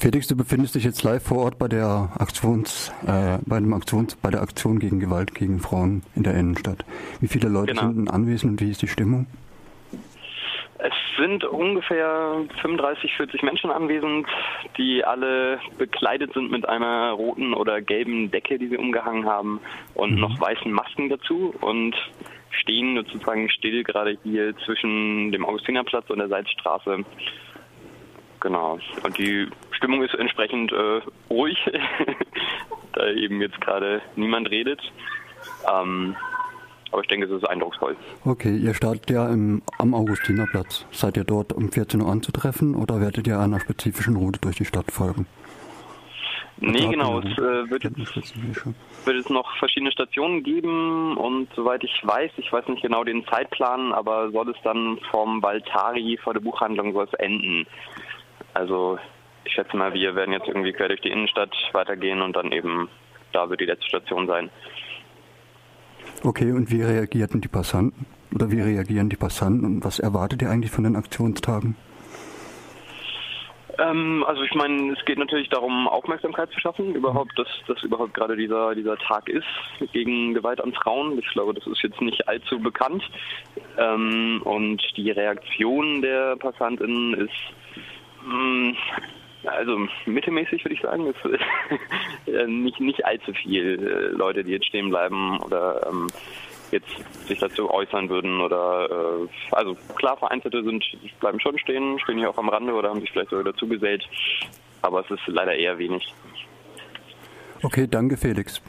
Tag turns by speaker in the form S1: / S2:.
S1: Felix, du befindest dich jetzt live vor Ort bei der Aktions, äh, bei dem Aktions, bei der Aktion gegen Gewalt gegen Frauen in der Innenstadt. Wie viele Leute genau. sind anwesend und wie ist die Stimmung?
S2: Es sind ungefähr 35, 40 Menschen anwesend, die alle bekleidet sind mit einer roten oder gelben Decke, die sie umgehangen haben und mhm. noch weißen Masken dazu und stehen sozusagen still gerade hier zwischen dem Augustinerplatz und der Salzstraße. Genau. Und die Stimmung ist entsprechend äh, ruhig, da eben jetzt gerade niemand redet. Ähm, aber ich denke, es ist eindrucksvoll.
S1: Okay, ihr startet ja im, am Augustinerplatz. Seid ihr dort um 14 Uhr anzutreffen oder werdet ihr einer spezifischen Route durch die Stadt folgen?
S2: Nee, genau. Es äh, wird, jetzt, wird es noch verschiedene Stationen geben und soweit ich weiß, ich weiß nicht genau den Zeitplan, aber soll es dann vom Valtari vor der Buchhandlung soll es enden. Also ich schätze mal, wir werden jetzt irgendwie quer durch die Innenstadt weitergehen und dann eben da wird die letzte Station sein.
S1: Okay, und wie reagierten die Passanten? Oder wie reagieren die Passanten und was erwartet ihr eigentlich von den Aktionstagen?
S2: Ähm, also ich meine, es geht natürlich darum, Aufmerksamkeit zu schaffen, überhaupt, dass das überhaupt gerade dieser, dieser Tag ist gegen Gewalt an Frauen. Ich glaube, das ist jetzt nicht allzu bekannt. Ähm, und die Reaktion der PassantInnen ist mh, mm, also mittelmäßig würde ich sagen. Es ist äh, nicht, nicht allzu viel äh, Leute, die jetzt stehen bleiben oder ähm, jetzt sich dazu äußern würden oder äh, also klar vereinzelte sind bleiben schon stehen, stehen hier auch am Rande oder haben sich vielleicht sogar dazu gesellt, aber es ist leider eher wenig.
S1: Okay, danke Felix.